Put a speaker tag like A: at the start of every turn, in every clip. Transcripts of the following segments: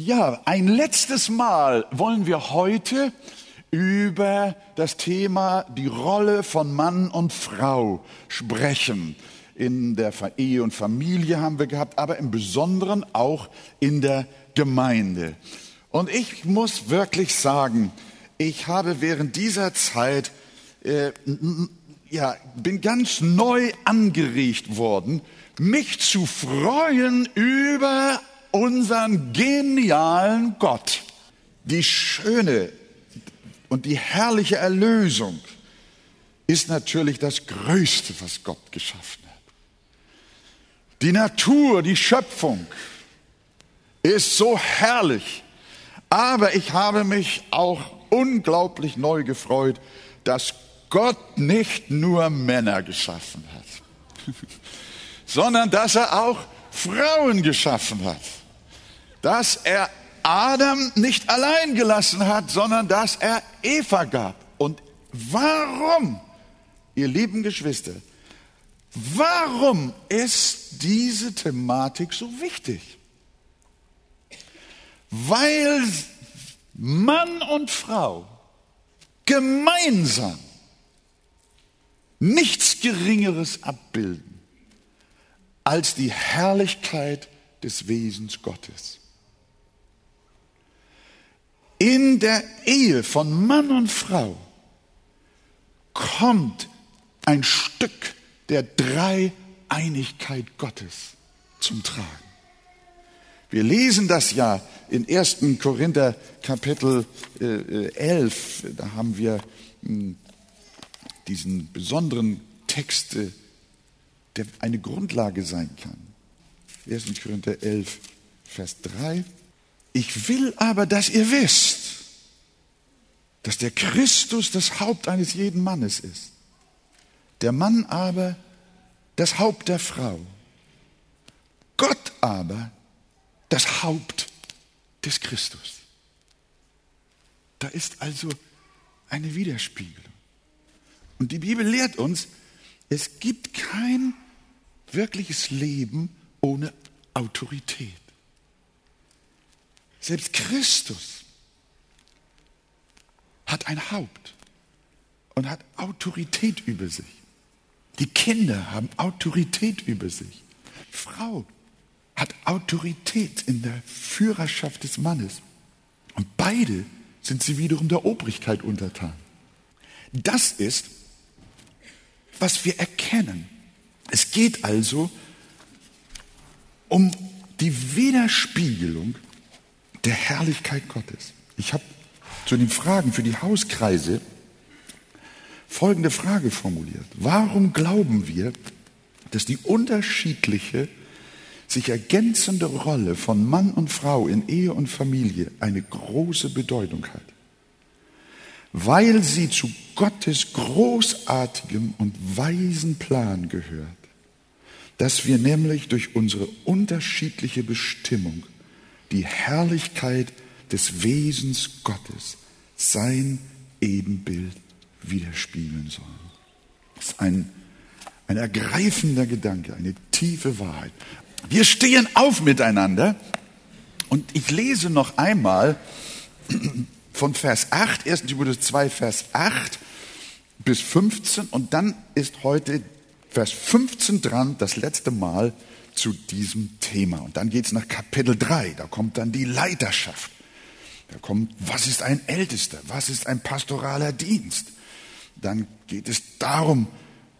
A: Ja, ein letztes Mal wollen wir heute über das Thema die Rolle von Mann und Frau sprechen. In der Ehe und Familie haben wir gehabt, aber im Besonderen auch in der Gemeinde. Und ich muss wirklich sagen, ich habe während dieser Zeit, äh, ja, bin ganz neu angeregt worden, mich zu freuen über unseren genialen Gott. Die schöne und die herrliche Erlösung ist natürlich das Größte, was Gott geschaffen hat. Die Natur, die Schöpfung ist so herrlich. Aber ich habe mich auch unglaublich neu gefreut, dass Gott nicht nur Männer geschaffen hat, sondern dass er auch Frauen geschaffen hat dass er Adam nicht allein gelassen hat, sondern dass er Eva gab. Und warum, ihr lieben Geschwister, warum ist diese Thematik so wichtig? Weil Mann und Frau gemeinsam nichts Geringeres abbilden als die Herrlichkeit des Wesens Gottes. In der Ehe von Mann und Frau kommt ein Stück der Dreieinigkeit Gottes zum Tragen. Wir lesen das ja in 1. Korinther Kapitel 11. Äh, da haben wir hm, diesen besonderen Text, äh, der eine Grundlage sein kann. 1. Korinther 11, Vers 3. Ich will aber, dass ihr wisst, dass der Christus das Haupt eines jeden Mannes ist. Der Mann aber das Haupt der Frau. Gott aber das Haupt des Christus. Da ist also eine Widerspiegelung. Und die Bibel lehrt uns, es gibt kein wirkliches Leben ohne Autorität. Selbst Christus hat ein Haupt und hat Autorität über sich. Die Kinder haben Autorität über sich. Frau hat Autorität in der Führerschaft des Mannes. Und beide sind sie wiederum der Obrigkeit untertan. Das ist, was wir erkennen. Es geht also um die Widerspiegelung der Herrlichkeit Gottes. Ich habe zu den Fragen für die Hauskreise folgende Frage formuliert. Warum glauben wir, dass die unterschiedliche, sich ergänzende Rolle von Mann und Frau in Ehe und Familie eine große Bedeutung hat? Weil sie zu Gottes großartigem und weisen Plan gehört, dass wir nämlich durch unsere unterschiedliche Bestimmung die Herrlichkeit des Wesens Gottes, sein Ebenbild widerspiegeln sollen. Das ist ein, ein ergreifender Gedanke, eine tiefe Wahrheit. Wir stehen auf miteinander und ich lese noch einmal von Vers 8, 1. Timotheus 2, Vers 8 bis 15 und dann ist heute Vers 15 dran, das letzte Mal zu diesem Thema. Und dann geht es nach Kapitel 3, da kommt dann die Leiterschaft. Da kommt, was ist ein Ältester? Was ist ein pastoraler Dienst? Dann geht es darum,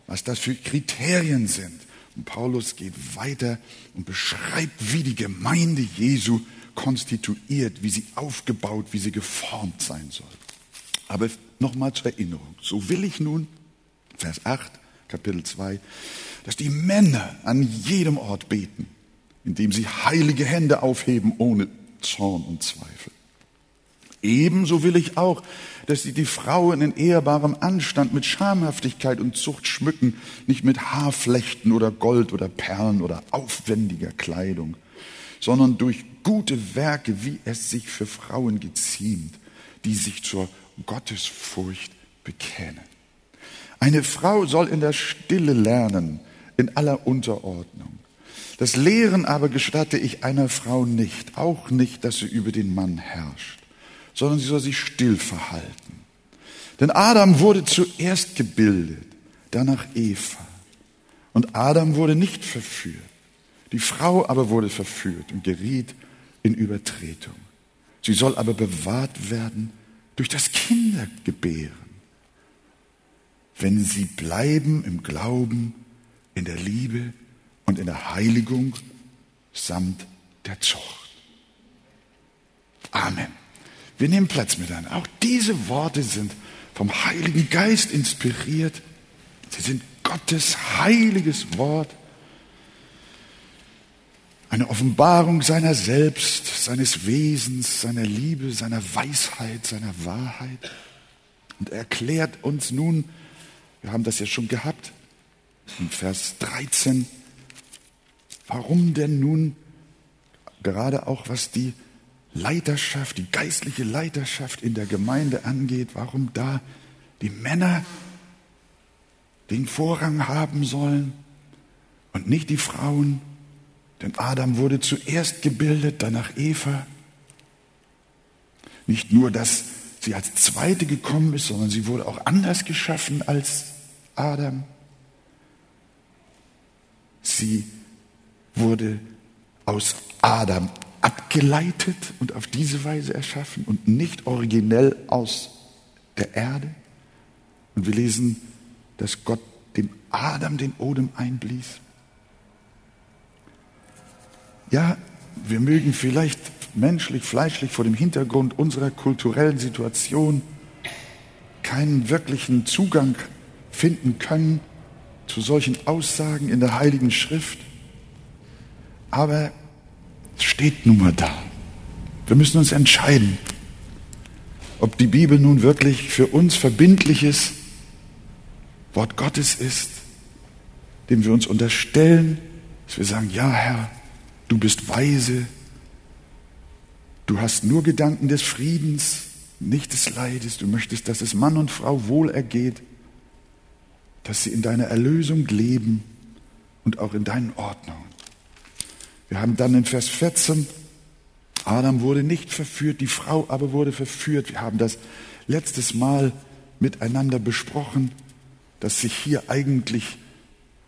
A: was das für Kriterien sind. Und Paulus geht weiter und beschreibt, wie die Gemeinde Jesu konstituiert, wie sie aufgebaut, wie sie geformt sein soll. Aber nochmal zur Erinnerung. So will ich nun, Vers 8, Kapitel 2, dass die Männer an jedem Ort beten, indem sie heilige Hände aufheben ohne Zorn und Zweifel. Ebenso will ich auch, dass sie die Frauen in ehrbarem Anstand mit Schamhaftigkeit und Zucht schmücken, nicht mit Haarflechten oder Gold oder Perlen oder aufwendiger Kleidung, sondern durch gute Werke, wie es sich für Frauen geziemt, die sich zur Gottesfurcht bekennen. Eine Frau soll in der Stille lernen, in aller Unterordnung. Das Lehren aber gestatte ich einer Frau nicht, auch nicht, dass sie über den Mann herrscht, sondern sie soll sich still verhalten. Denn Adam wurde zuerst gebildet, danach Eva. Und Adam wurde nicht verführt. Die Frau aber wurde verführt und geriet in Übertretung. Sie soll aber bewahrt werden durch das Kindergebären, wenn sie bleiben im Glauben, in der Liebe und in der Heiligung samt der Zucht. Amen. Wir nehmen Platz miteinander. Auch diese Worte sind vom Heiligen Geist inspiriert. Sie sind Gottes heiliges Wort. Eine Offenbarung seiner selbst, seines Wesens, seiner Liebe, seiner Weisheit, seiner Wahrheit. Und er erklärt uns nun, wir haben das ja schon gehabt, in Vers 13, warum denn nun gerade auch was die Leiterschaft, die geistliche Leiterschaft in der Gemeinde angeht, warum da die Männer den Vorrang haben sollen und nicht die Frauen. Denn Adam wurde zuerst gebildet, danach Eva. Nicht nur, dass sie als Zweite gekommen ist, sondern sie wurde auch anders geschaffen als Adam. Sie wurde aus Adam abgeleitet und auf diese Weise erschaffen und nicht originell aus der Erde. Und wir lesen, dass Gott dem Adam den Odem einblies. Ja, wir mögen vielleicht menschlich, fleischlich vor dem Hintergrund unserer kulturellen Situation keinen wirklichen Zugang finden können zu solchen Aussagen in der Heiligen Schrift. Aber es steht nun mal da. Wir müssen uns entscheiden, ob die Bibel nun wirklich für uns verbindliches Wort Gottes ist, dem wir uns unterstellen, dass wir sagen, ja Herr, du bist weise, du hast nur Gedanken des Friedens, nicht des Leides, du möchtest, dass es Mann und Frau wohl ergeht, dass sie in deiner Erlösung leben und auch in deinen Ordnungen. Wir haben dann in Vers 14, Adam wurde nicht verführt, die Frau aber wurde verführt. Wir haben das letztes Mal miteinander besprochen, dass sich hier eigentlich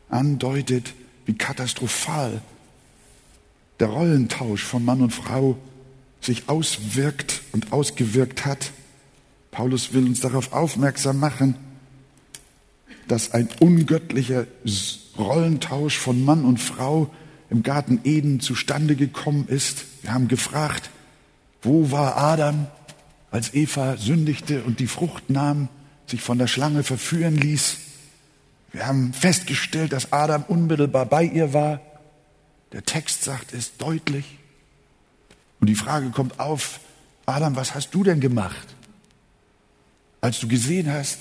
A: andeutet, wie katastrophal der Rollentausch von Mann und Frau sich auswirkt und ausgewirkt hat. Paulus will uns darauf aufmerksam machen, dass ein ungöttlicher Rollentausch von Mann und Frau im Garten Eden zustande gekommen ist. Wir haben gefragt, wo war Adam, als Eva sündigte und die Frucht nahm, sich von der Schlange verführen ließ. Wir haben festgestellt, dass Adam unmittelbar bei ihr war. Der Text sagt es deutlich. Und die Frage kommt auf, Adam, was hast du denn gemacht, als du gesehen hast,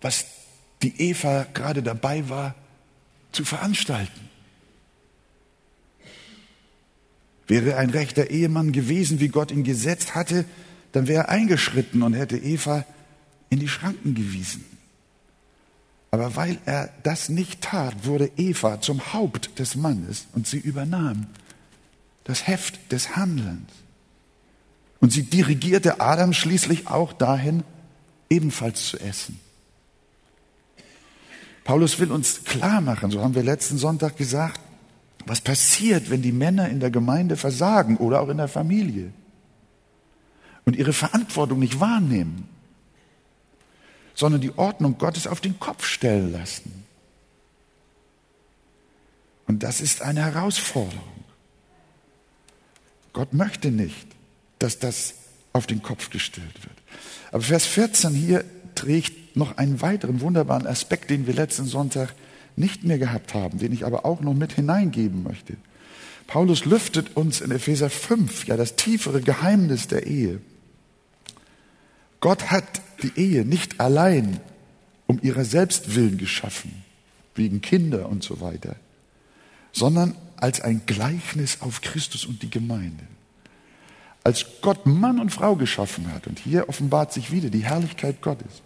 A: was die Eva gerade dabei war zu veranstalten? Wäre ein rechter Ehemann gewesen, wie Gott ihn gesetzt hatte, dann wäre er eingeschritten und hätte Eva in die Schranken gewiesen. Aber weil er das nicht tat, wurde Eva zum Haupt des Mannes und sie übernahm das Heft des Handelns. Und sie dirigierte Adam schließlich auch dahin, ebenfalls zu essen. Paulus will uns klar machen, so haben wir letzten Sonntag gesagt, was passiert, wenn die Männer in der Gemeinde versagen oder auch in der Familie und ihre Verantwortung nicht wahrnehmen, sondern die Ordnung Gottes auf den Kopf stellen lassen. Und das ist eine Herausforderung. Gott möchte nicht, dass das auf den Kopf gestellt wird. Aber Vers 14 hier trägt noch einen weiteren wunderbaren Aspekt, den wir letzten Sonntag nicht mehr gehabt haben, den ich aber auch noch mit hineingeben möchte. Paulus lüftet uns in Epheser 5 ja das tiefere Geheimnis der Ehe. Gott hat die Ehe nicht allein um ihrer selbst willen geschaffen, wegen Kinder und so weiter, sondern als ein Gleichnis auf Christus und die Gemeinde. Als Gott Mann und Frau geschaffen hat, und hier offenbart sich wieder die Herrlichkeit Gottes,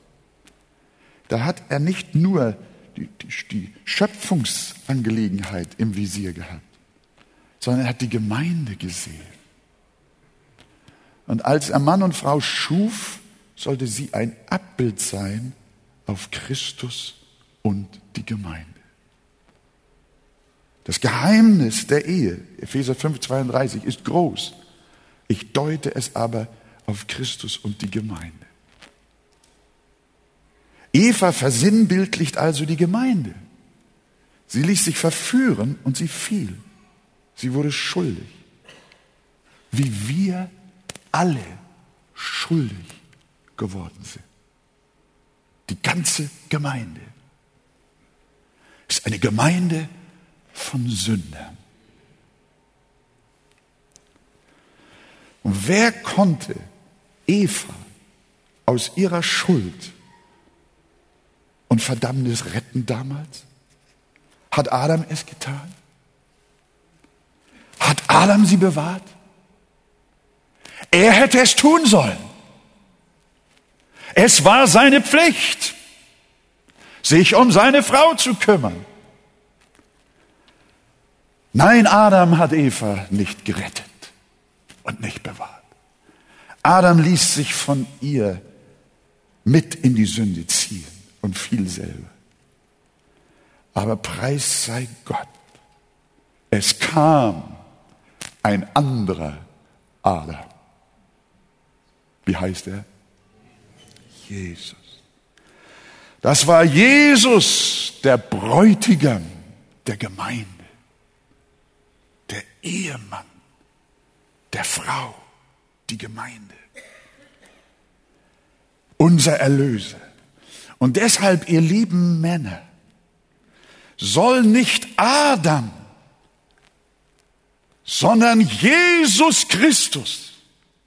A: da hat er nicht nur die, die, die Schöpfungsangelegenheit im Visier gehabt, sondern er hat die Gemeinde gesehen. Und als er Mann und Frau schuf, sollte sie ein Abbild sein auf Christus und die Gemeinde. Das Geheimnis der Ehe, Epheser 5, 32, ist groß. Ich deute es aber auf Christus und die Gemeinde. Eva versinnbildlicht also die Gemeinde. Sie ließ sich verführen und sie fiel. Sie wurde schuldig. Wie wir alle schuldig geworden sind. Die ganze Gemeinde ist eine Gemeinde von Sündern. Und wer konnte Eva aus ihrer Schuld und Verdammnis retten damals? Hat Adam es getan? Hat Adam sie bewahrt? Er hätte es tun sollen. Es war seine Pflicht, sich um seine Frau zu kümmern. Nein, Adam hat Eva nicht gerettet und nicht bewahrt. Adam ließ sich von ihr mit in die Sünde ziehen und fiel selber. Aber preis sei Gott, es kam ein anderer Adam. Wie heißt er? Jesus. Das war Jesus, der Bräutigam der Gemeinde, der Ehemann der Frau, die Gemeinde, unser Erlöser. Und deshalb, ihr lieben Männer, soll nicht Adam, sondern Jesus Christus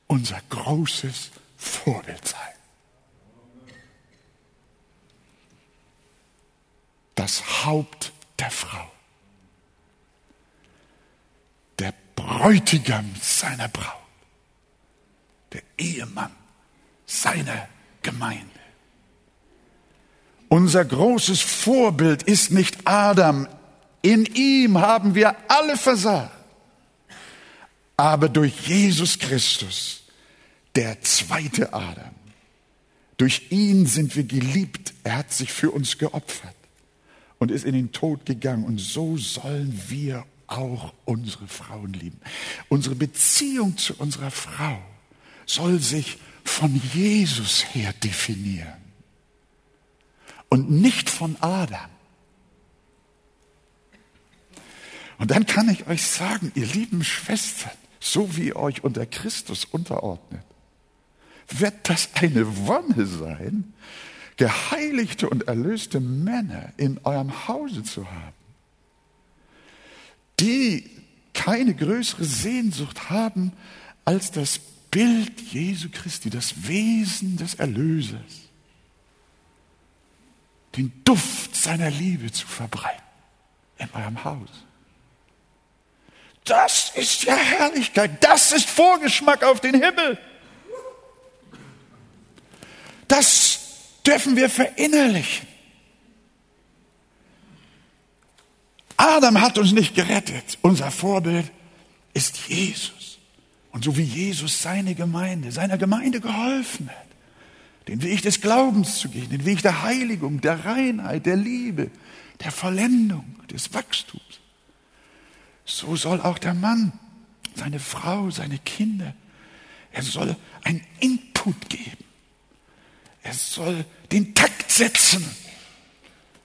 A: unser großes Vorbild sein. Das Haupt der Frau. Der Bräutigam seiner Braut. Der Ehemann seiner Gemeinde. Unser großes Vorbild ist nicht Adam. In ihm haben wir alle versagt. Aber durch Jesus Christus, der zweite Adam, durch ihn sind wir geliebt. Er hat sich für uns geopfert und ist in den Tod gegangen. Und so sollen wir auch unsere Frauen lieben. Unsere Beziehung zu unserer Frau soll sich von Jesus her definieren und nicht von Adam. Und dann kann ich euch sagen, ihr lieben Schwestern, so wie ihr euch unter Christus unterordnet, wird das eine Wonne sein, geheiligte und erlöste Männer in eurem Hause zu haben, die keine größere Sehnsucht haben als das Bild Jesu Christi, das Wesen des Erlösers den Duft seiner Liebe zu verbreiten in eurem Haus. Das ist ja Herrlichkeit. Das ist Vorgeschmack auf den Himmel. Das dürfen wir verinnerlichen. Adam hat uns nicht gerettet. Unser Vorbild ist Jesus. Und so wie Jesus seine Gemeinde, seiner Gemeinde geholfen hat, den Weg des Glaubens zu gehen, den Weg der Heiligung, der Reinheit, der Liebe, der Vollendung, des Wachstums. So soll auch der Mann, seine Frau, seine Kinder, er soll einen Input geben. Er soll den Takt setzen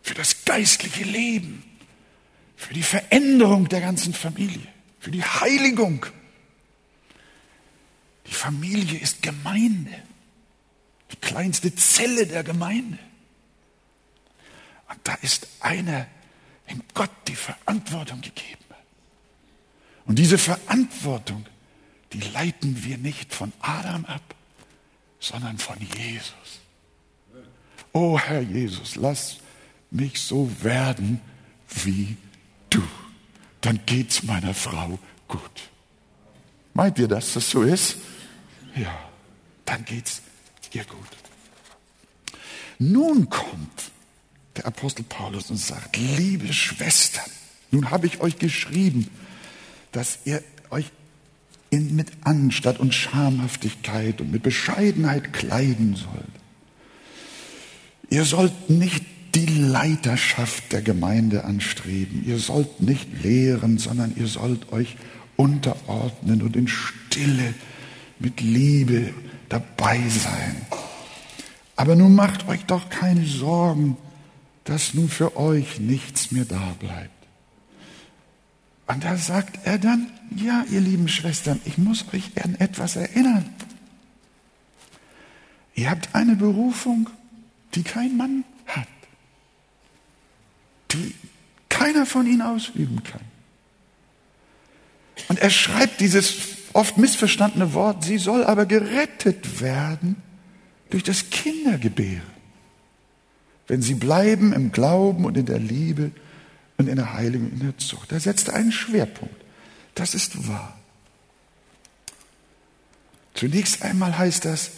A: für das geistliche Leben, für die Veränderung der ganzen Familie, für die Heiligung. Die Familie ist Gemeinde die kleinste Zelle der Gemeinde. Und da ist einer, dem Gott die Verantwortung gegeben hat. Und diese Verantwortung, die leiten wir nicht von Adam ab, sondern von Jesus. Oh Herr Jesus, lass mich so werden wie du. Dann geht's meiner Frau gut. Meint ihr, dass das so ist? Ja, dann geht's ihr gut. Nun kommt der Apostel Paulus und sagt, liebe Schwestern, nun habe ich euch geschrieben, dass ihr euch in, mit Anstatt und Schamhaftigkeit und mit Bescheidenheit kleiden sollt. Ihr sollt nicht die Leiterschaft der Gemeinde anstreben. Ihr sollt nicht lehren, sondern ihr sollt euch unterordnen und in Stille mit Liebe dabei sein. Aber nun macht euch doch keine Sorgen, dass nun für euch nichts mehr da bleibt. Und da sagt er dann, ja, ihr lieben Schwestern, ich muss euch an etwas erinnern. Ihr habt eine Berufung, die kein Mann hat, die keiner von ihnen ausüben kann. Und er schreibt dieses oft missverstandene Wort, sie soll aber gerettet werden durch das Kindergebären, wenn sie bleiben im Glauben und in der Liebe und in der Heiligung und in der Zucht. Da setzt er einen Schwerpunkt. Das ist wahr. Zunächst einmal heißt das,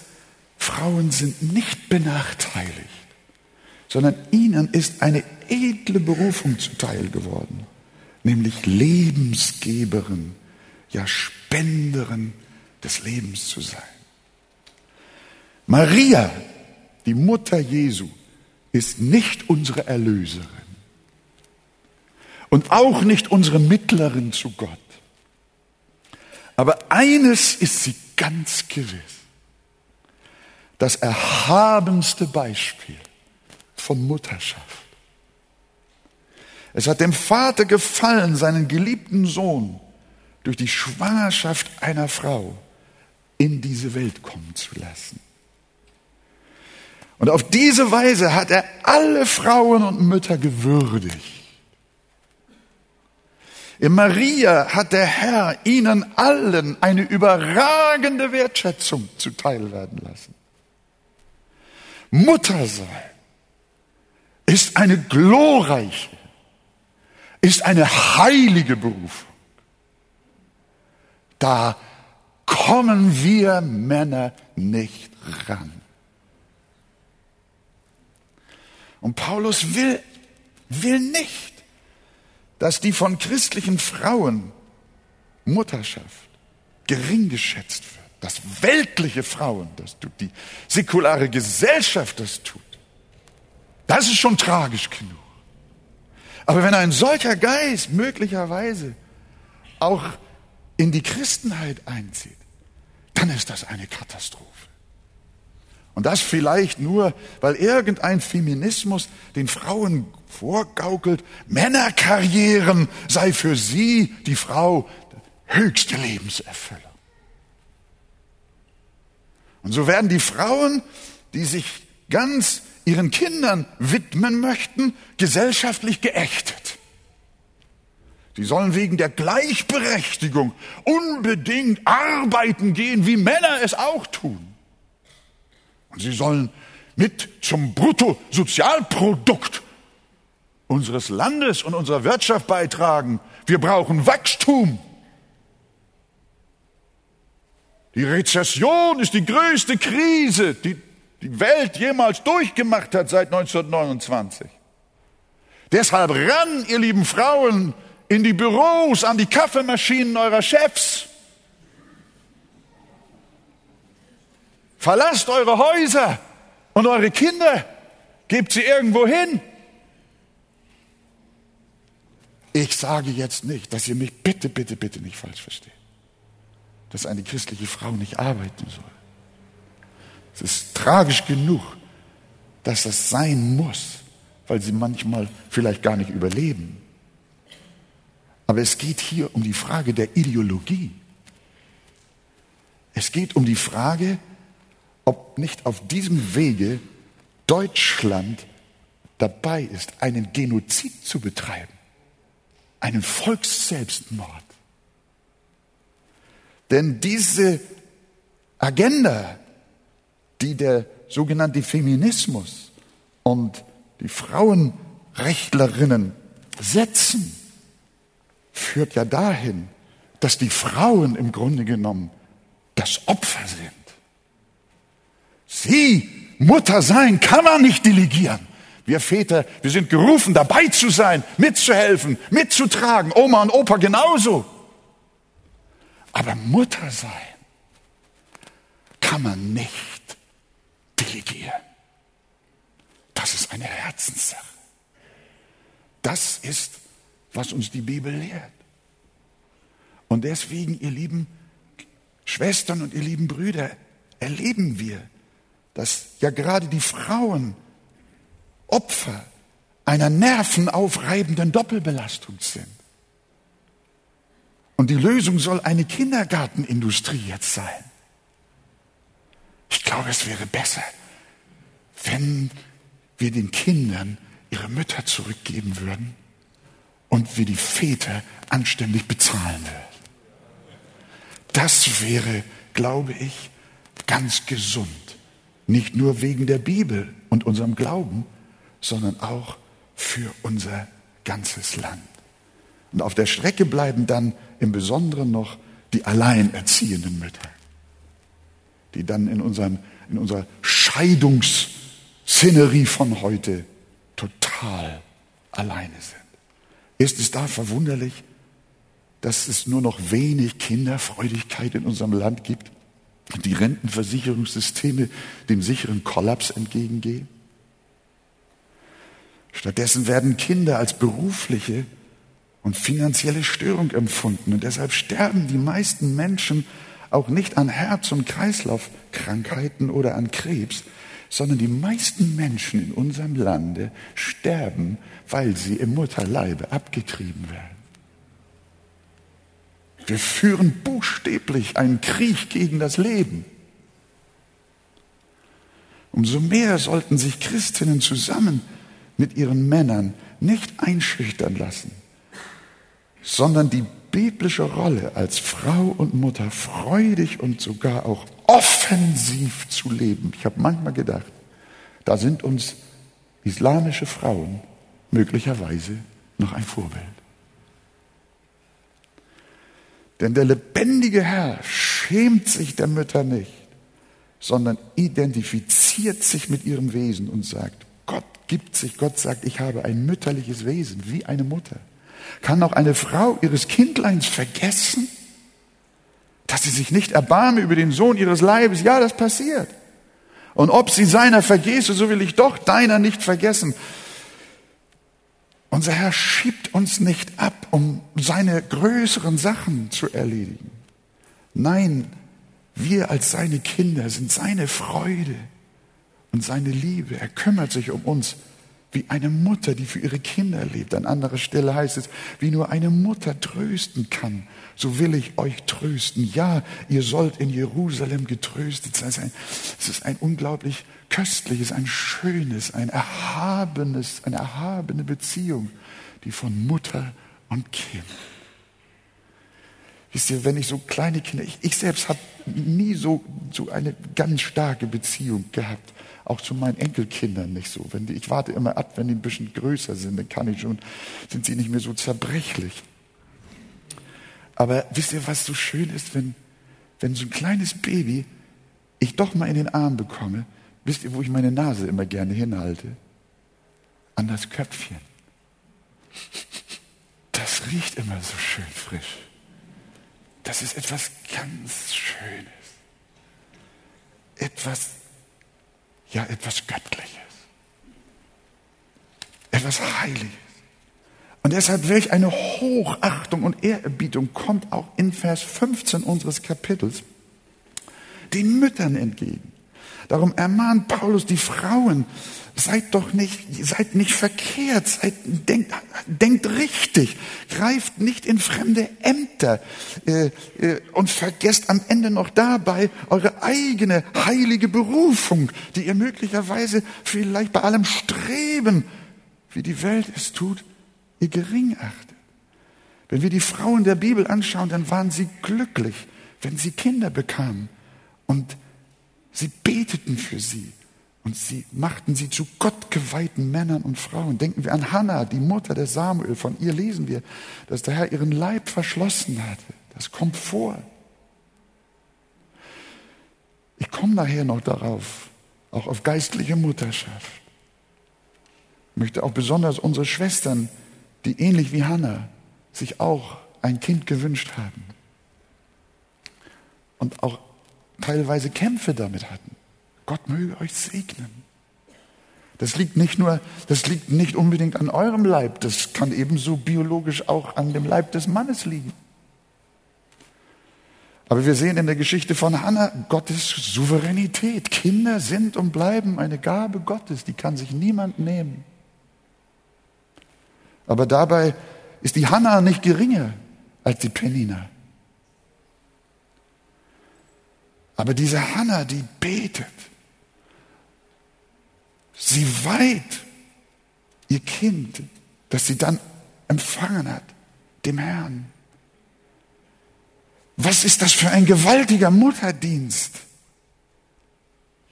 A: Frauen sind nicht benachteiligt, sondern ihnen ist eine edle Berufung zuteil geworden, nämlich Lebensgeberin, ja Spenderin des Lebens zu sein. Maria, die Mutter Jesu, ist nicht unsere Erlöserin und auch nicht unsere Mittlerin zu Gott. Aber eines ist sie ganz gewiss. Das erhabenste Beispiel von Mutterschaft. Es hat dem Vater gefallen, seinen geliebten Sohn durch die Schwangerschaft einer Frau in diese Welt kommen zu lassen. Und auf diese Weise hat er alle Frauen und Mütter gewürdigt. In Maria hat der Herr ihnen allen eine überragende Wertschätzung zuteil werden lassen. Mutter sein ist eine glorreiche, ist eine heilige Berufung. Da kommen wir Männer nicht ran. Und Paulus will, will nicht, dass die von christlichen Frauen Mutterschaft gering geschätzt wird, dass weltliche Frauen das tut, die säkulare Gesellschaft das tut. Das ist schon tragisch genug. Aber wenn ein solcher Geist möglicherweise auch in die Christenheit einzieht, dann ist das eine Katastrophe. Und das vielleicht nur, weil irgendein Feminismus den Frauen vorgaukelt, Männerkarrieren sei für sie die Frau höchste Lebenserfüllung. Und so werden die Frauen, die sich ganz ihren Kindern widmen möchten, gesellschaftlich geächtet. Sie sollen wegen der Gleichberechtigung unbedingt arbeiten gehen, wie Männer es auch tun. Und sie sollen mit zum Bruttosozialprodukt unseres Landes und unserer Wirtschaft beitragen. Wir brauchen Wachstum. Die Rezession ist die größte Krise, die die Welt jemals durchgemacht hat seit 1929. Deshalb ran, ihr lieben Frauen, in die Büros, an die Kaffeemaschinen eurer Chefs. Verlasst eure Häuser und eure Kinder, gebt sie irgendwo hin. Ich sage jetzt nicht, dass ihr mich bitte, bitte, bitte nicht falsch versteht, dass eine christliche Frau nicht arbeiten soll. Es ist tragisch genug, dass das sein muss, weil sie manchmal vielleicht gar nicht überleben. Aber es geht hier um die Frage der Ideologie. Es geht um die Frage, ob nicht auf diesem Wege Deutschland dabei ist, einen Genozid zu betreiben, einen Volksselbstmord. Denn diese Agenda, die der sogenannte Feminismus und die Frauenrechtlerinnen setzen, führt ja dahin, dass die Frauen im Grunde genommen das Opfer sind. Sie, Mutter sein, kann man nicht delegieren. Wir Väter, wir sind gerufen, dabei zu sein, mitzuhelfen, mitzutragen. Oma und Opa genauso. Aber Mutter sein kann man nicht delegieren. Das ist eine Herzenssache. Das ist, was uns die Bibel lehrt. Und deswegen, ihr lieben Schwestern und ihr lieben Brüder, erleben wir, dass ja gerade die Frauen Opfer einer nervenaufreibenden Doppelbelastung sind. Und die Lösung soll eine Kindergartenindustrie jetzt sein. Ich glaube, es wäre besser, wenn wir den Kindern ihre Mütter zurückgeben würden und wir die Väter anständig bezahlen würden. Das wäre, glaube ich, ganz gesund. Nicht nur wegen der Bibel und unserem Glauben, sondern auch für unser ganzes Land. Und auf der Strecke bleiben dann im Besonderen noch die alleinerziehenden Mütter, die dann in, unserem, in unserer Scheidungsszenerie von heute total alleine sind. Ist es da verwunderlich, dass es nur noch wenig Kinderfreudigkeit in unserem Land gibt und die Rentenversicherungssysteme dem sicheren Kollaps entgegengehen? Stattdessen werden Kinder als berufliche und finanzielle Störung empfunden. Und deshalb sterben die meisten Menschen auch nicht an Herz- und Kreislaufkrankheiten oder an Krebs, sondern die meisten Menschen in unserem Lande sterben, weil sie im Mutterleibe abgetrieben werden. Wir führen buchstäblich einen Krieg gegen das Leben. Umso mehr sollten sich Christinnen zusammen mit ihren Männern nicht einschüchtern lassen, sondern die biblische Rolle als Frau und Mutter freudig und sogar auch offensiv zu leben. Ich habe manchmal gedacht, da sind uns islamische Frauen möglicherweise noch ein Vorbild. Denn der lebendige Herr schämt sich der Mütter nicht, sondern identifiziert sich mit ihrem Wesen und sagt, Gott gibt sich, Gott sagt, ich habe ein mütterliches Wesen, wie eine Mutter. Kann auch eine Frau ihres Kindleins vergessen, dass sie sich nicht erbarme über den Sohn ihres Leibes? Ja, das passiert. Und ob sie seiner vergesse, so will ich doch deiner nicht vergessen. Unser Herr schiebt uns nicht ab, um seine größeren Sachen zu erledigen. Nein, wir als seine Kinder sind seine Freude und seine Liebe. Er kümmert sich um uns wie eine Mutter, die für ihre Kinder lebt. An anderer Stelle heißt es, wie nur eine Mutter trösten kann, so will ich euch trösten. Ja, ihr sollt in Jerusalem getröstet sein. Es ist ein unglaublich köstliches, ein schönes, ein erhabenes, eine erhabene Beziehung, die von Mutter und Kind. Wisst ihr, wenn ich so kleine Kinder, ich, ich selbst habe nie so, so eine ganz starke Beziehung gehabt auch zu meinen Enkelkindern nicht so. Wenn die, ich warte immer ab, wenn die ein bisschen größer sind, dann kann ich schon, sind sie nicht mehr so zerbrechlich. Aber wisst ihr, was so schön ist, wenn, wenn so ein kleines Baby ich doch mal in den Arm bekomme, wisst ihr, wo ich meine Nase immer gerne hinhalte? An das Köpfchen. Das riecht immer so schön frisch. Das ist etwas ganz Schönes. Etwas ja etwas Göttliches, etwas Heiliges. Und deshalb welch eine Hochachtung und Ehrerbietung kommt auch in Vers 15 unseres Kapitels den Müttern entgegen. Darum ermahnt Paulus die Frauen, seid doch nicht, seid nicht verkehrt, seid, denkt, denkt richtig, greift nicht in fremde Ämter äh, äh, und vergesst am Ende noch dabei eure eigene heilige Berufung, die ihr möglicherweise vielleicht bei allem Streben, wie die Welt es tut, ihr gering achtet. Wenn wir die Frauen der Bibel anschauen, dann waren sie glücklich, wenn sie Kinder bekamen und Sie beteten für sie und sie machten sie zu gottgeweihten Männern und Frauen. Denken wir an Hannah, die Mutter des Samuel. Von ihr lesen wir, dass der Herr ihren Leib verschlossen hatte. Das kommt vor. Ich komme nachher noch darauf, auch auf geistliche Mutterschaft. möchte auch besonders unsere Schwestern, die ähnlich wie Hannah sich auch ein Kind gewünscht haben und auch teilweise Kämpfe damit hatten. Gott möge euch segnen. Das liegt nicht nur, das liegt nicht unbedingt an eurem Leib, das kann ebenso biologisch auch an dem Leib des Mannes liegen. Aber wir sehen in der Geschichte von Hannah Gottes Souveränität. Kinder sind und bleiben eine Gabe Gottes, die kann sich niemand nehmen. Aber dabei ist die Hannah nicht geringer als die Penina. Aber diese Hannah, die betet, sie weiht ihr Kind, das sie dann empfangen hat, dem Herrn. Was ist das für ein gewaltiger Mutterdienst?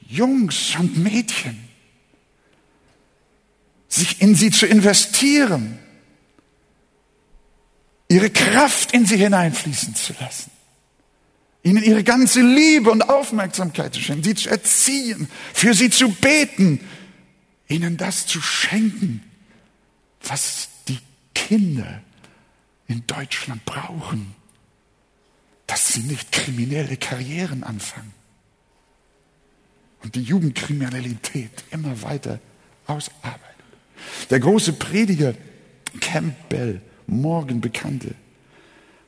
A: Jungs und Mädchen, sich in sie zu investieren, ihre Kraft in sie hineinfließen zu lassen, ihnen ihre ganze Liebe und Aufmerksamkeit zu schenken, sie zu erziehen, für sie zu beten, ihnen das zu schenken, was die Kinder in Deutschland brauchen dass sie nicht kriminelle Karrieren anfangen und die Jugendkriminalität immer weiter ausarbeiten. Der große Prediger Campbell morgen bekannte,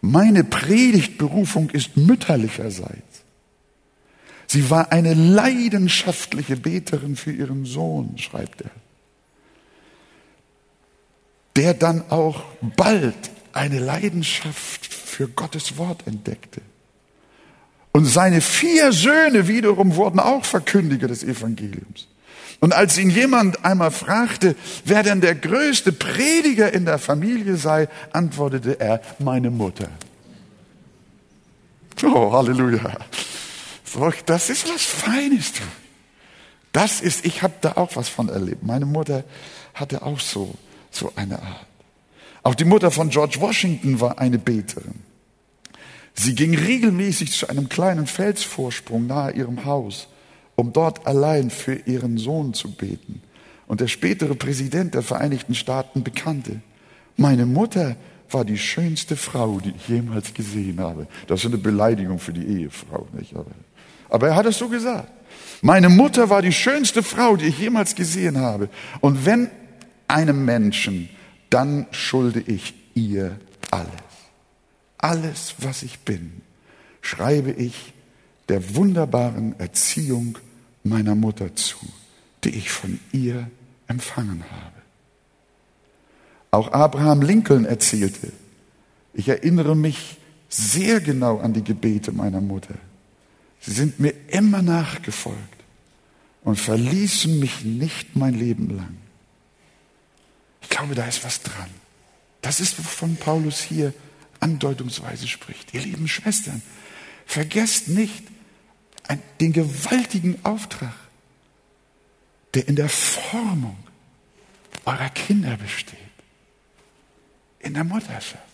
A: meine Predigtberufung ist mütterlicherseits. Sie war eine leidenschaftliche Beterin für ihren Sohn, schreibt er, der dann auch bald eine Leidenschaft für Gottes Wort entdeckte. Und seine vier Söhne wiederum wurden auch Verkündiger des Evangeliums. Und als ihn jemand einmal fragte, wer denn der größte Prediger in der Familie sei, antwortete er, meine Mutter. Oh, Halleluja. Das ist was Feines. Das ist, ich habe da auch was von erlebt. Meine Mutter hatte auch so, so eine Art. Auch die Mutter von George Washington war eine Beterin. Sie ging regelmäßig zu einem kleinen Felsvorsprung nahe ihrem Haus, um dort allein für ihren Sohn zu beten. Und der spätere Präsident der Vereinigten Staaten bekannte, meine Mutter war die schönste Frau, die ich jemals gesehen habe. Das ist eine Beleidigung für die Ehefrau, nicht? Aber, aber er hat es so gesagt. Meine Mutter war die schönste Frau, die ich jemals gesehen habe. Und wenn einem Menschen dann schulde ich ihr alles. Alles, was ich bin, schreibe ich der wunderbaren Erziehung meiner Mutter zu, die ich von ihr empfangen habe. Auch Abraham Lincoln erzählte, ich erinnere mich sehr genau an die Gebete meiner Mutter. Sie sind mir immer nachgefolgt und verließen mich nicht mein Leben lang. Ich glaube, da ist was dran. Das ist, wovon Paulus hier andeutungsweise spricht. Ihr lieben Schwestern, vergesst nicht den gewaltigen Auftrag, der in der Formung eurer Kinder besteht, in der Mutterschaft.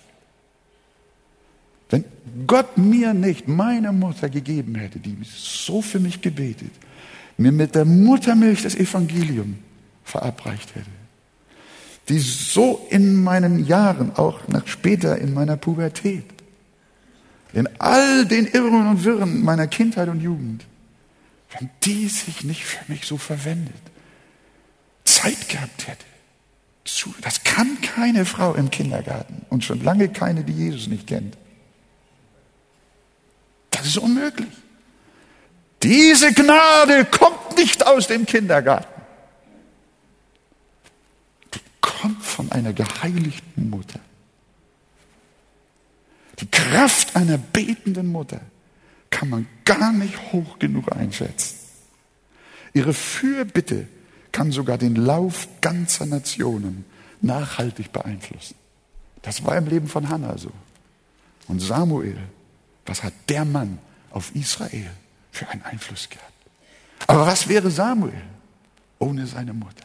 A: Wenn Gott mir nicht meine Mutter gegeben hätte, die so für mich gebetet, mir mit der Muttermilch das Evangelium verabreicht hätte, die so in meinen Jahren, auch nach später in meiner Pubertät, in all den Irren und Wirren meiner Kindheit und Jugend, wenn die sich nicht für mich so verwendet, Zeit gehabt hätte, das kann keine Frau im Kindergarten und schon lange keine, die Jesus nicht kennt. Das ist unmöglich. Diese Gnade kommt nicht aus dem Kindergarten kommt von einer geheiligten Mutter. Die Kraft einer betenden Mutter kann man gar nicht hoch genug einschätzen. Ihre Fürbitte kann sogar den Lauf ganzer Nationen nachhaltig beeinflussen. Das war im Leben von Hannah so. Und Samuel, was hat der Mann auf Israel für einen Einfluss gehabt? Aber was wäre Samuel ohne seine Mutter?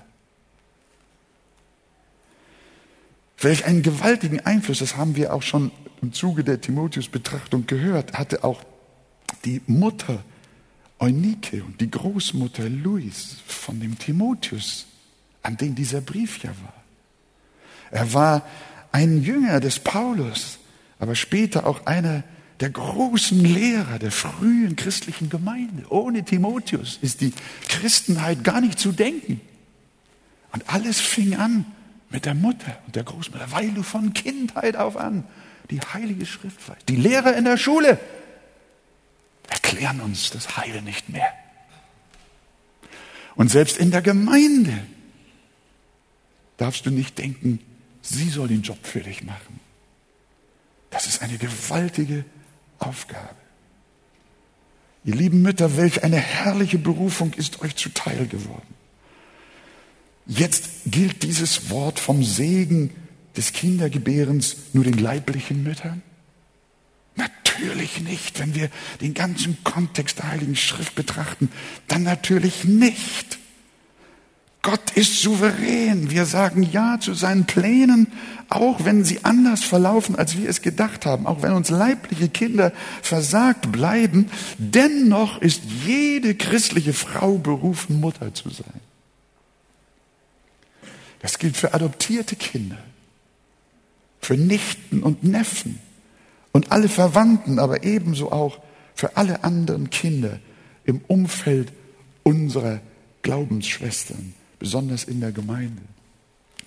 A: Welch einen gewaltigen Einfluss, das haben wir auch schon im Zuge der Timotheus-Betrachtung gehört, hatte auch die Mutter Eunike und die Großmutter Louis von dem Timotheus an den dieser Brief ja war. Er war ein Jünger des Paulus, aber später auch einer der großen Lehrer der frühen christlichen Gemeinde. Ohne Timotheus ist die Christenheit gar nicht zu denken. Und alles fing an mit der Mutter und der Großmutter, weil du von Kindheit auf an die Heilige Schrift weißt. Die Lehrer in der Schule erklären uns das Heil nicht mehr. Und selbst in der Gemeinde darfst du nicht denken, sie soll den Job für dich machen. Das ist eine gewaltige Aufgabe. Ihr lieben Mütter, welch eine herrliche Berufung ist euch zuteil geworden. Jetzt gilt dieses Wort vom Segen des Kindergebärens nur den leiblichen Müttern? Natürlich nicht. Wenn wir den ganzen Kontext der Heiligen Schrift betrachten, dann natürlich nicht. Gott ist souverän. Wir sagen Ja zu seinen Plänen, auch wenn sie anders verlaufen, als wir es gedacht haben, auch wenn uns leibliche Kinder versagt bleiben. Dennoch ist jede christliche Frau berufen, Mutter zu sein. Das gilt für adoptierte Kinder, für Nichten und Neffen und alle Verwandten, aber ebenso auch für alle anderen Kinder im Umfeld unserer Glaubensschwestern besonders in der Gemeinde.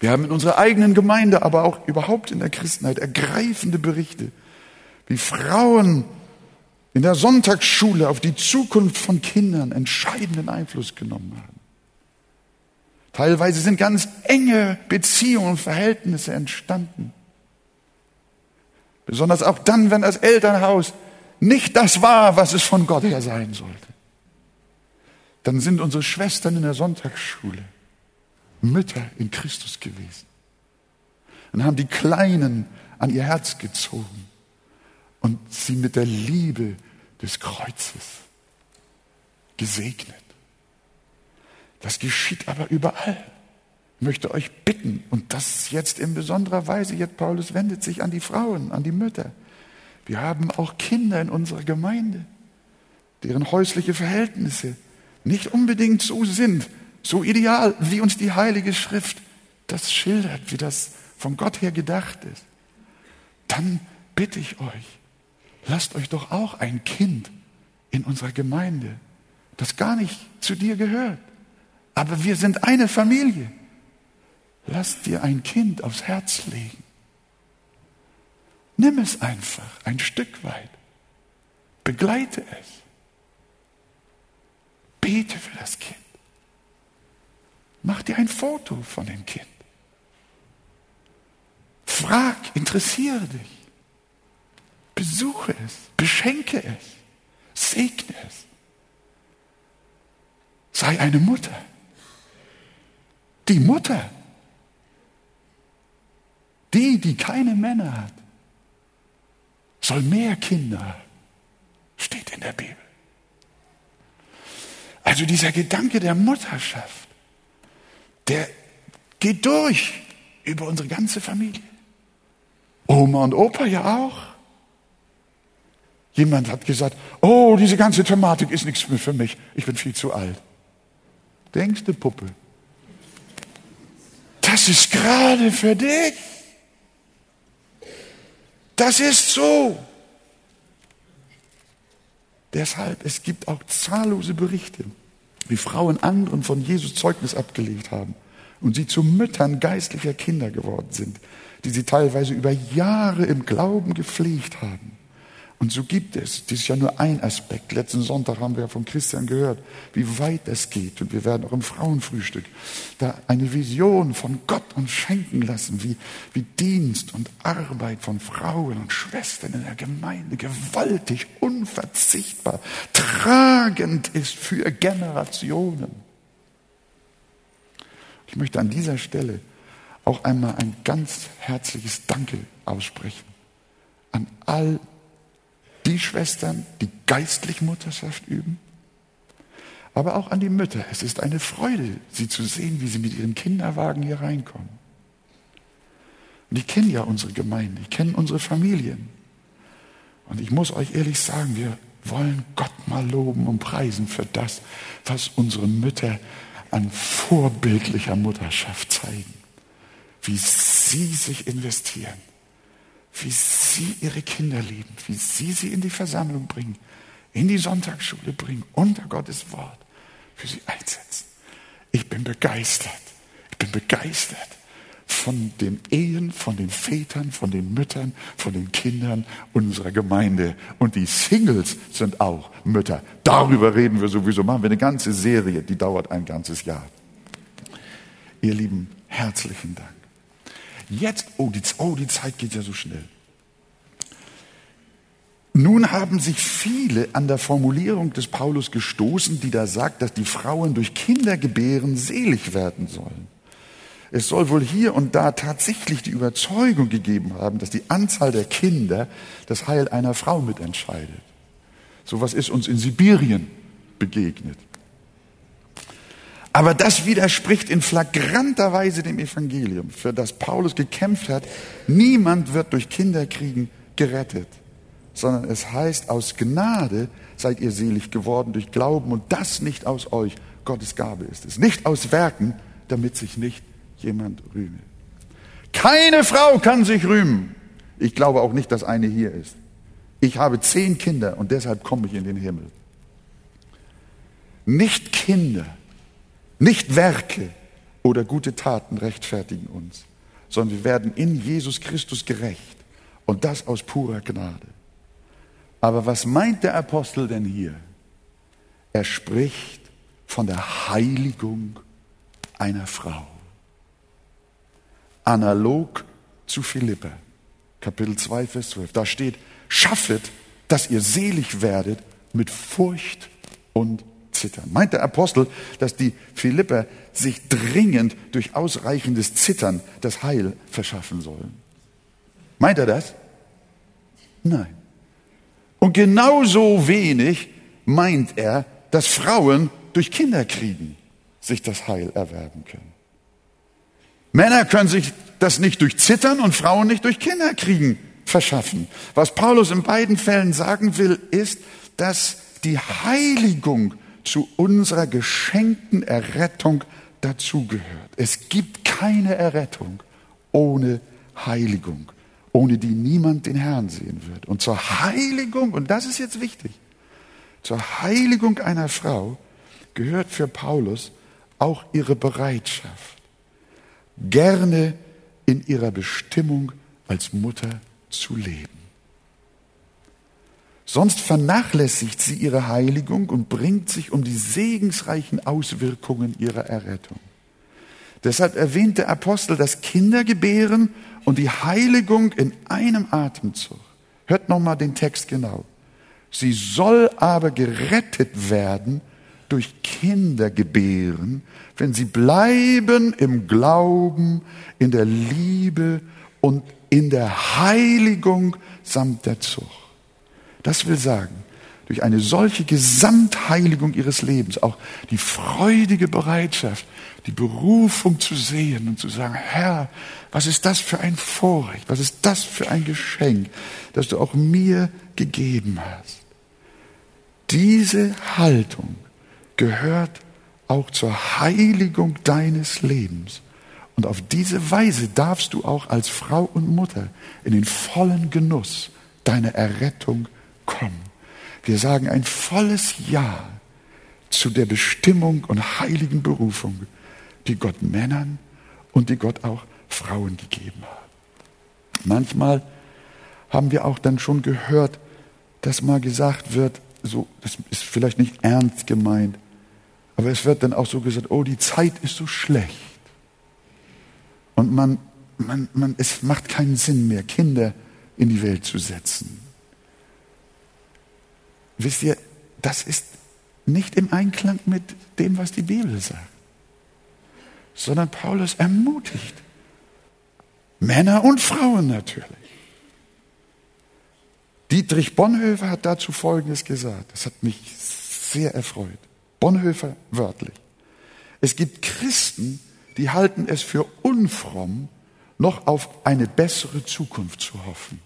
A: Wir haben in unserer eigenen Gemeinde, aber auch überhaupt in der Christenheit ergreifende Berichte, wie Frauen in der Sonntagsschule auf die Zukunft von Kindern entscheidenden Einfluss genommen haben. Teilweise sind ganz enge Beziehungen und Verhältnisse entstanden. Besonders auch dann, wenn das Elternhaus nicht das war, was es von Gott her sein sollte. Dann sind unsere Schwestern in der Sonntagsschule Mütter in Christus gewesen und haben die Kleinen an ihr Herz gezogen und sie mit der Liebe des Kreuzes gesegnet. Das geschieht aber überall. Ich möchte euch bitten, und das jetzt in besonderer Weise, jetzt Paulus wendet sich an die Frauen, an die Mütter. Wir haben auch Kinder in unserer Gemeinde, deren häusliche Verhältnisse nicht unbedingt so sind, so ideal, wie uns die Heilige Schrift das schildert, wie das von Gott her gedacht ist, dann bitte ich euch, lasst euch doch auch ein Kind in unserer Gemeinde, das gar nicht zu dir gehört. Aber wir sind eine Familie. Lasst dir ein Kind aufs Herz legen. Nimm es einfach ein Stück weit. Begleite es. Bete für das Kind. Mach dir ein Foto von dem Kind. Frag, interessiere dich. Besuche es, beschenke es, segne es. Sei eine Mutter. Die Mutter. Die, die keine Männer hat, soll mehr Kinder. Steht in der Bibel. Also dieser Gedanke der Mutterschaft der geht durch über unsere ganze Familie. Oma und Opa ja auch. Jemand hat gesagt, oh, diese ganze Thematik ist nichts mehr für mich. Ich bin viel zu alt. Denkst du, Puppe? Das ist gerade für dich. Das ist so. Deshalb, es gibt auch zahllose Berichte wie Frauen anderen von Jesus Zeugnis abgelegt haben und sie zu Müttern geistlicher Kinder geworden sind, die sie teilweise über Jahre im Glauben gepflegt haben. Und so gibt es, das ist ja nur ein Aspekt. Letzten Sonntag haben wir von Christian gehört, wie weit das geht. Und wir werden auch im Frauenfrühstück da eine Vision von Gott uns schenken lassen, wie, wie Dienst und Arbeit von Frauen und Schwestern in der Gemeinde gewaltig, unverzichtbar, tragend ist für Generationen. Ich möchte an dieser Stelle auch einmal ein ganz herzliches Danke aussprechen an all die Schwestern, die geistlich Mutterschaft üben, aber auch an die Mütter. Es ist eine Freude, sie zu sehen, wie sie mit ihren Kinderwagen hier reinkommen. Und ich kenne ja unsere Gemeinde, ich kenne unsere Familien. Und ich muss euch ehrlich sagen, wir wollen Gott mal loben und preisen für das, was unsere Mütter an vorbildlicher Mutterschaft zeigen, wie sie sich investieren, wie sie ihre Kinder lieben, wie sie sie in die Versammlung bringen, in die Sonntagsschule bringen, unter Gottes Wort, für sie einsetzen. Ich bin begeistert. Ich bin begeistert von den Ehen, von den Vätern, von den Müttern, von den Kindern unserer Gemeinde. Und die Singles sind auch Mütter. Darüber reden wir sowieso. Machen wir eine ganze Serie, die dauert ein ganzes Jahr. Ihr Lieben, herzlichen Dank. Jetzt, oh die, oh, die Zeit geht ja so schnell. Nun haben sich viele an der Formulierung des Paulus gestoßen, die da sagt, dass die Frauen durch Kindergebären selig werden sollen. Es soll wohl hier und da tatsächlich die Überzeugung gegeben haben, dass die Anzahl der Kinder das Heil einer Frau mitentscheidet. So was ist uns in Sibirien begegnet. Aber das widerspricht in flagranter Weise dem Evangelium, für das Paulus gekämpft hat. Niemand wird durch Kinderkriegen gerettet sondern es heißt, aus Gnade seid ihr selig geworden durch Glauben und das nicht aus euch. Gottes Gabe ist es. Nicht aus Werken, damit sich nicht jemand rühme. Keine Frau kann sich rühmen. Ich glaube auch nicht, dass eine hier ist. Ich habe zehn Kinder und deshalb komme ich in den Himmel. Nicht Kinder, nicht Werke oder gute Taten rechtfertigen uns, sondern wir werden in Jesus Christus gerecht und das aus purer Gnade. Aber was meint der Apostel denn hier? Er spricht von der Heiligung einer Frau. Analog zu Philippa, Kapitel 2, Vers 12. Da steht, schaffet, dass ihr selig werdet mit Furcht und Zittern. Meint der Apostel, dass die Philipper sich dringend durch ausreichendes Zittern das Heil verschaffen sollen? Meint er das? Nein. Und genauso wenig meint er, dass Frauen durch Kinderkriegen sich das Heil erwerben können. Männer können sich das nicht durch Zittern und Frauen nicht durch Kinderkriegen verschaffen. Was Paulus in beiden Fällen sagen will, ist, dass die Heiligung zu unserer geschenkten Errettung dazugehört. Es gibt keine Errettung ohne Heiligung ohne die niemand den Herrn sehen wird. Und zur Heiligung, und das ist jetzt wichtig, zur Heiligung einer Frau gehört für Paulus auch ihre Bereitschaft, gerne in ihrer Bestimmung als Mutter zu leben. Sonst vernachlässigt sie ihre Heiligung und bringt sich um die segensreichen Auswirkungen ihrer Errettung. Deshalb erwähnt der Apostel das Kindergebären und die Heiligung in einem Atemzug. Hört nochmal den Text genau. Sie soll aber gerettet werden durch Kindergebären, wenn sie bleiben im Glauben, in der Liebe und in der Heiligung samt der Zucht. Das will sagen, durch eine solche Gesamtheiligung ihres Lebens, auch die freudige Bereitschaft, die Berufung zu sehen und zu sagen, Herr, was ist das für ein Vorrecht, was ist das für ein Geschenk, das du auch mir gegeben hast. Diese Haltung gehört auch zur Heiligung deines Lebens. Und auf diese Weise darfst du auch als Frau und Mutter in den vollen Genuss deiner Errettung kommen. Wir sagen ein volles Ja zu der Bestimmung und heiligen Berufung, die Gott Männern und die Gott auch Frauen gegeben hat. Manchmal haben wir auch dann schon gehört, dass mal gesagt wird, so, das ist vielleicht nicht ernst gemeint, aber es wird dann auch so gesagt, oh, die Zeit ist so schlecht. Und man, man, man, es macht keinen Sinn mehr, Kinder in die Welt zu setzen. Wisst ihr, das ist nicht im Einklang mit dem, was die Bibel sagt, sondern Paulus ermutigt Männer und Frauen natürlich. Dietrich Bonhoeffer hat dazu Folgendes gesagt. Das hat mich sehr erfreut. Bonhoeffer wörtlich. Es gibt Christen, die halten es für unfromm, noch auf eine bessere Zukunft zu hoffen.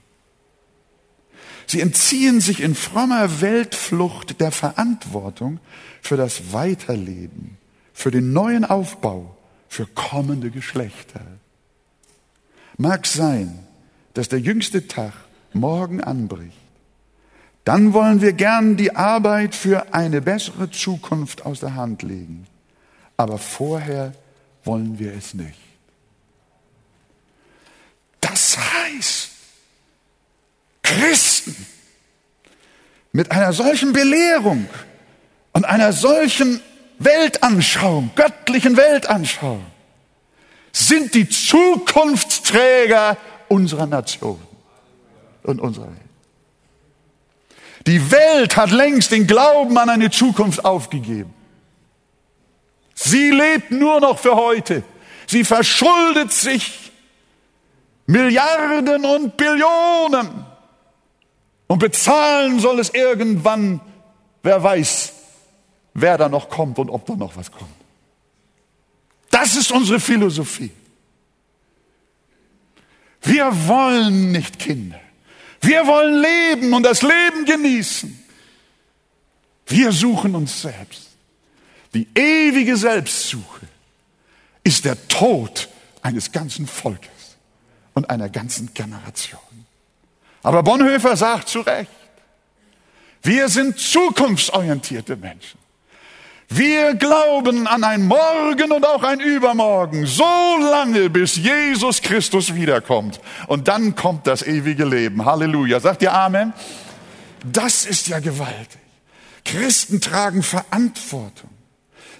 A: Sie entziehen sich in frommer Weltflucht der Verantwortung für das Weiterleben, für den neuen Aufbau für kommende Geschlechter. Mag sein, dass der jüngste Tag morgen anbricht. Dann wollen wir gern die Arbeit für eine bessere Zukunft aus der Hand legen. Aber vorher wollen wir es nicht. Das heißt, Christen mit einer solchen Belehrung und einer solchen Weltanschauung, göttlichen Weltanschauung, sind die Zukunftsträger unserer Nation und unserer Welt. Die Welt hat längst den Glauben an eine Zukunft aufgegeben. Sie lebt nur noch für heute. Sie verschuldet sich Milliarden und Billionen. Und bezahlen soll es irgendwann, wer weiß, wer da noch kommt und ob da noch was kommt. Das ist unsere Philosophie. Wir wollen nicht Kinder. Wir wollen leben und das Leben genießen. Wir suchen uns selbst. Die ewige Selbstsuche ist der Tod eines ganzen Volkes und einer ganzen Generation. Aber Bonhoeffer sagt zu Recht, wir sind zukunftsorientierte Menschen. Wir glauben an ein Morgen und auch ein Übermorgen, so lange bis Jesus Christus wiederkommt. Und dann kommt das ewige Leben. Halleluja. Sagt ihr Amen? Das ist ja gewaltig. Christen tragen Verantwortung.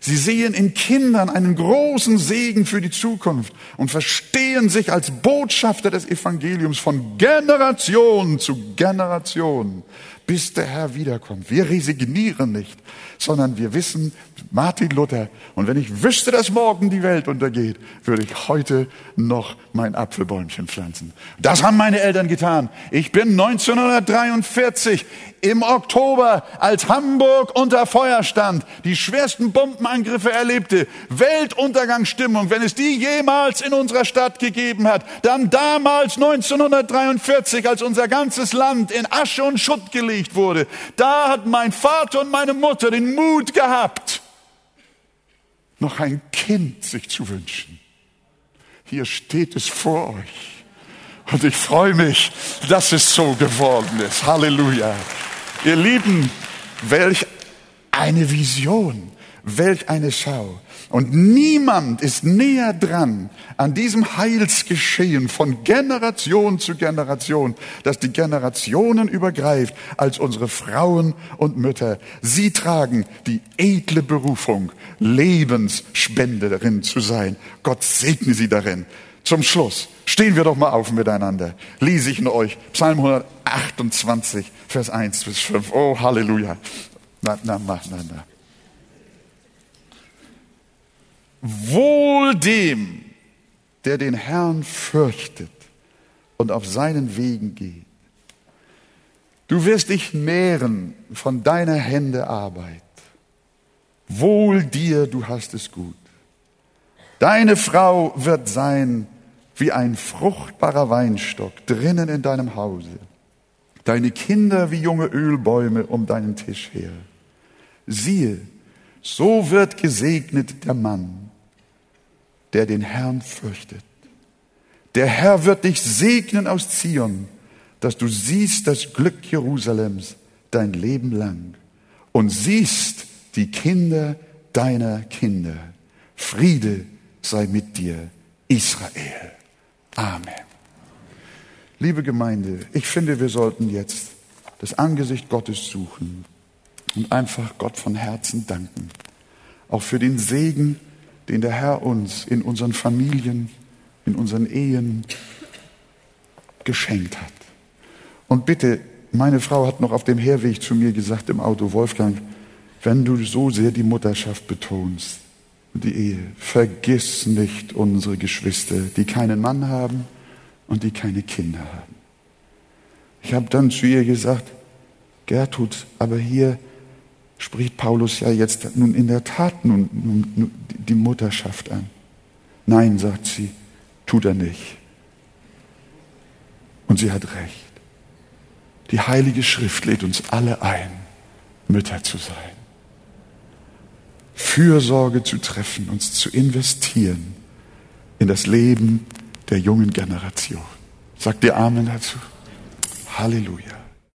A: Sie sehen in Kindern einen großen Segen für die Zukunft und verstehen sich als Botschafter des Evangeliums von Generation zu Generation bis der Herr wiederkommt. Wir resignieren nicht, sondern wir wissen, Martin Luther, und wenn ich wüsste, dass morgen die Welt untergeht, würde ich heute noch mein Apfelbäumchen pflanzen. Das haben meine Eltern getan. Ich bin 1943 im Oktober, als Hamburg unter Feuer stand, die schwersten Bombenangriffe erlebte, Weltuntergangsstimmung, wenn es die jemals in unserer Stadt gegeben hat, dann damals 1943, als unser ganzes Land in Asche und Schutt gelegt wurde, da hat mein Vater und meine Mutter den Mut gehabt, noch ein Kind sich zu wünschen. Hier steht es vor euch. Und ich freue mich, dass es so geworden ist. Halleluja. Ihr Lieben, welch eine Vision, welch eine Schau. Und niemand ist näher dran an diesem Heilsgeschehen von Generation zu Generation, dass die Generationen übergreift, als unsere Frauen und Mütter. Sie tragen die edle Berufung, Lebensspenderin zu sein. Gott segne sie darin. Zum Schluss stehen wir doch mal auf miteinander. Lese ich in euch Psalm 128, Vers 1 bis 5. Oh, Halleluja. Na, na, na, na, na. Wohl dem, der den Herrn fürchtet und auf seinen Wegen geht. Du wirst dich nähren von deiner Hände Arbeit. Wohl dir, du hast es gut. Deine Frau wird sein wie ein fruchtbarer Weinstock drinnen in deinem Hause, deine Kinder wie junge Ölbäume um deinen Tisch her. Siehe, so wird gesegnet der Mann, der den Herrn fürchtet. Der Herr wird dich segnen aus Zion, dass du siehst das Glück Jerusalems dein Leben lang und siehst die Kinder deiner Kinder. Friede sei mit dir, Israel. Amen. Liebe Gemeinde, ich finde, wir sollten jetzt das Angesicht Gottes suchen und einfach Gott von Herzen danken. Auch für den Segen, den der Herr uns in unseren Familien, in unseren Ehen geschenkt hat. Und bitte, meine Frau hat noch auf dem Herweg zu mir gesagt im Auto, Wolfgang, wenn du so sehr die Mutterschaft betonst, die Ehe. Vergiss nicht unsere Geschwister, die keinen Mann haben und die keine Kinder haben. Ich habe dann zu ihr gesagt, Gertrud, aber hier spricht Paulus ja jetzt nun in der Tat nun, nun die Mutterschaft an. Nein, sagt sie, tut er nicht. Und sie hat recht. Die Heilige Schrift lädt uns alle ein, Mütter zu sein. Fürsorge zu treffen, uns zu investieren in das Leben der jungen Generation. Sagt ihr Amen dazu? Halleluja.